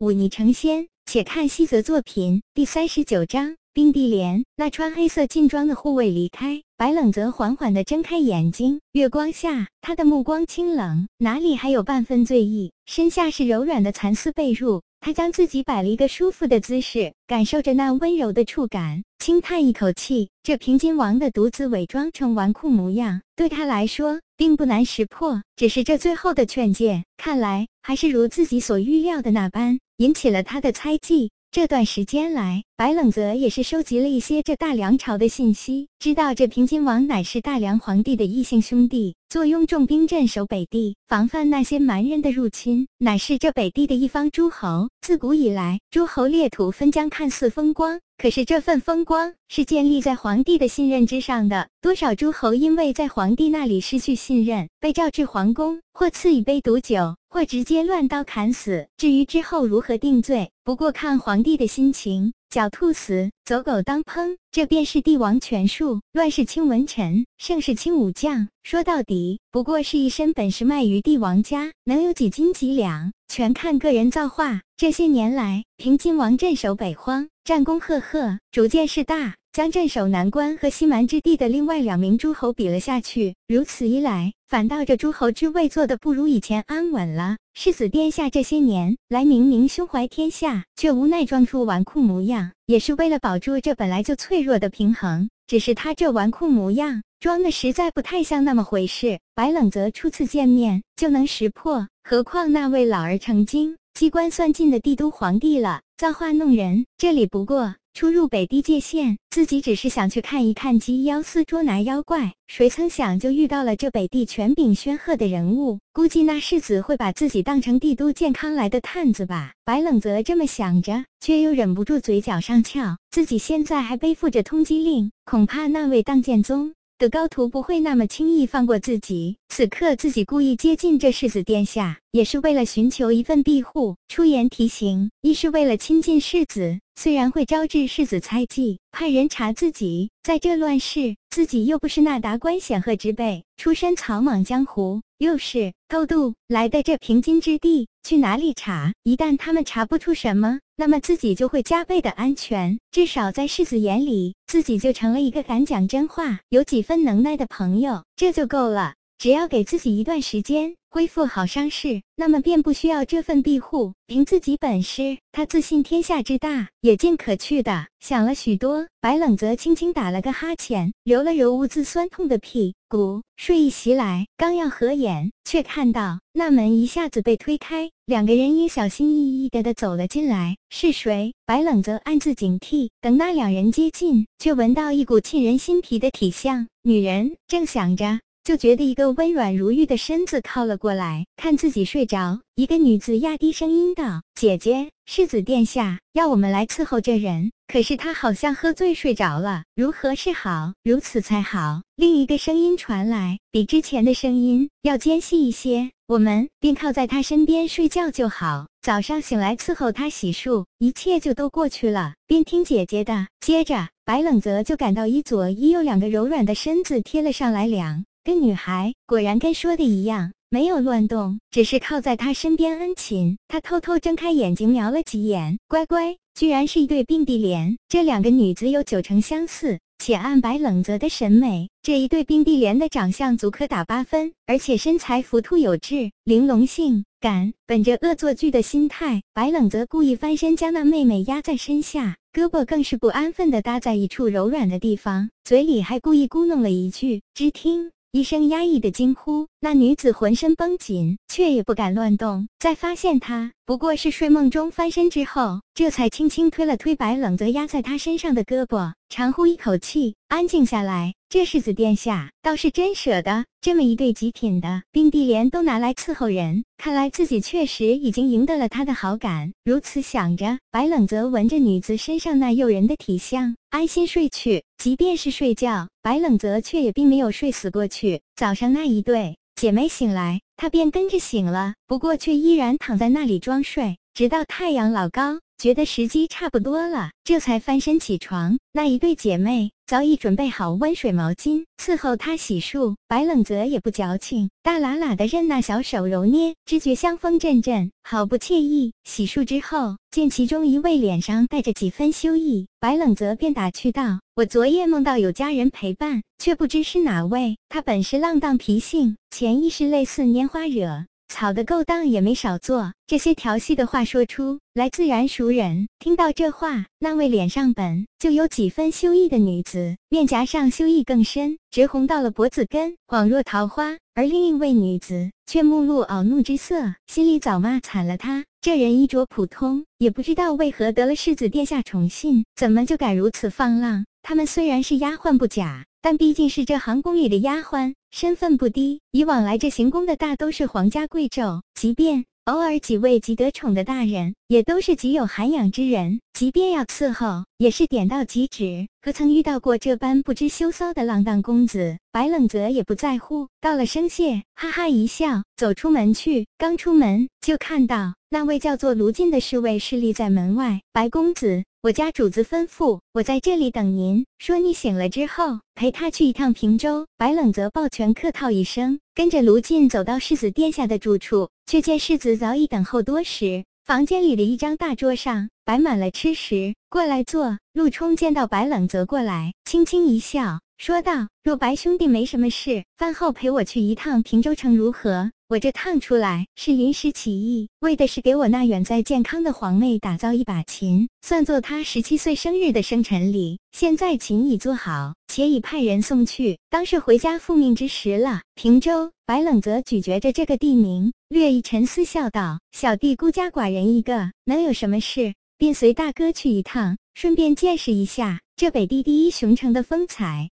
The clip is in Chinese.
忤逆成仙。且看西泽作品第三十九章。冰帝莲那穿黑色劲装的护卫离开，白冷泽缓缓地睁开眼睛。月光下，他的目光清冷，哪里还有半分醉意？身下是柔软的蚕丝被褥，他将自己摆了一个舒服的姿势，感受着那温柔的触感，轻叹一口气。这平津王的独自伪装成纨绔模样，对他来说并不难识破。只是这最后的劝诫，看来还是如自己所预料的那般，引起了他的猜忌。这段时间来，白冷泽也是收集了一些这大梁朝的信息，知道这平津王乃是大梁皇帝的异姓兄弟，坐拥重兵镇守北地，防范那些蛮人的入侵，乃是这北地的一方诸侯。自古以来，诸侯列土分疆看似风光，可是这份风光是建立在皇帝的信任之上的。多少诸侯因为在皇帝那里失去信任，被召至皇宫，或赐一杯毒酒。或直接乱刀砍死。至于之后如何定罪，不过看皇帝的心情。狡兔死，走狗当烹，这便是帝王权术。乱世清文臣，盛世清武将。说到底，不过是一身本事卖于帝王家，能有几斤几两，全看个人造化。这些年来，平津王镇守北荒，战功赫赫，逐渐势大。将镇守南关和西蛮之地的另外两名诸侯比了下去，如此一来，反倒这诸侯之位坐的不如以前安稳了。世子殿下这些年来明明胸怀天下，却无奈装出纨绔模样，也是为了保住这本来就脆弱的平衡。只是他这纨绔模样装的实在不太像那么回事。白冷泽初次见面就能识破，何况那位老而成精、机关算尽的帝都皇帝了，造化弄人。这里不过。出入北地界限，自己只是想去看一看鸡妖司捉拿妖怪，谁曾想就遇到了这北地权柄煊赫的人物。估计那世子会把自己当成帝都健康来的探子吧？白冷泽这么想着，却又忍不住嘴角上翘。自己现在还背负着通缉令，恐怕那位荡剑宗。的高徒不会那么轻易放过自己。此刻自己故意接近这世子殿下，也是为了寻求一份庇护。出言提醒，一是为了亲近世子，虽然会招致世子猜忌，派人查自己。在这乱世，自己又不是那达官显赫之辈，出身草莽江湖，又是偷渡来的这平津之地，去哪里查？一旦他们查不出什么，那么自己就会加倍的安全。至少在世子眼里，自己就成了一个敢讲真话、有几分能耐的朋友，这就够了。只要给自己一段时间。恢复好伤势，那么便不需要这份庇护。凭自己本事，他自信天下之大，也尽可去的。想了许多，白冷则轻轻打了个哈欠，揉了揉兀自酸痛的屁股，睡意袭来，刚要合眼，却看到那门一下子被推开，两个人影小心翼翼的的走了进来。是谁？白冷则暗自警惕。等那两人接近，却闻到一股沁人心脾的体香。女人正想着。就觉得一个温软如玉的身子靠了过来，看自己睡着。一个女子压低声音道：“姐姐，世子殿下要我们来伺候这人，可是他好像喝醉睡着了，如何是好？如此才好。”另一个声音传来，比之前的声音要尖细一些。我们便靠在他身边睡觉就好，早上醒来伺候他洗漱，一切就都过去了。边听姐姐的。接着，白冷泽就感到一左一右两个柔软的身子贴了上来，两。跟女孩果然跟说的一样，没有乱动，只是靠在他身边恩寝。他偷偷睁开眼睛，瞄了几眼，乖乖，居然是一对并蒂莲。这两个女子有九成相似，且按白冷泽的审美，这一对并蒂莲的长相足可打八分，而且身材浮凸有致，玲珑性感。本着恶作剧的心态，白冷泽故意翻身，将那妹妹压在身下，胳膊更是不安分地搭在一处柔软的地方，嘴里还故意咕哝了一句：“只听。”一声压抑的惊呼，那女子浑身绷紧，却也不敢乱动。在发现他不过是睡梦中翻身之后，这才轻轻推了推白冷泽压在他身上的胳膊，长呼一口气，安静下来。这世子殿下倒是真舍得，这么一对极品的冰帝莲都拿来伺候人，看来自己确实已经赢得了他的好感。如此想着，白冷泽闻着女子身上那诱人的体香，安心睡去。即便是睡觉，白冷泽却也并没有睡死过去。早上那一对姐妹醒来，他便跟着醒了，不过却依然躺在那里装睡，直到太阳老高，觉得时机差不多了，这才翻身起床。那一对姐妹。早已准备好温水毛巾伺候他洗漱。白冷泽也不矫情，大喇喇的任那小手揉捏，只觉香风阵阵，好不惬意。洗漱之后，见其中一位脸上带着几分羞意，白冷泽便打趣道：“我昨夜梦到有家人陪伴，却不知是哪位。他本是浪荡脾性，潜意识类似拈花惹。”草的勾当也没少做，这些调戏的话说出来自然熟人。听到这话，那位脸上本就有几分羞意的女子，面颊上羞意更深，直红到了脖子根，恍若桃花；而另一位女子却目露恼怒之色，心里早骂惨了他。这人衣着普通，也不知道为何得了世子殿下宠信，怎么就敢如此放浪？他们虽然是丫鬟不假。但毕竟是这行宫里的丫鬟，身份不低。以往来这行宫的大都是皇家贵胄，即便偶尔几位极得宠的大人，也都是极有涵养之人。即便要伺候，也是点到即止。可曾遇到过这般不知羞臊的浪荡公子？白冷泽也不在乎，道了声谢，哈哈一笑，走出门去。刚出门，就看到那位叫做卢进的侍卫侍立在门外。白公子。我家主子吩咐我在这里等您，说你醒了之后陪他去一趟平州。白冷泽抱拳客套一声，跟着卢进走到世子殿下的住处，却见世子早已等候多时。房间里的一张大桌上摆满了吃食，过来坐。陆冲见到白冷泽过来，轻轻一笑，说道：“若白兄弟没什么事，饭后陪我去一趟平州城如何？”我这趟出来是临时起意，为的是给我那远在健康的皇妹打造一把琴，算作她十七岁生日的生辰礼。现在琴已做好，且已派人送去，当是回家复命之时了。平州，白冷泽咀嚼着这个地名，略一沉思，笑道：“小弟孤家寡人一个，能有什么事？便随大哥去一趟，顺便见识一下这北地第一雄城的风采。”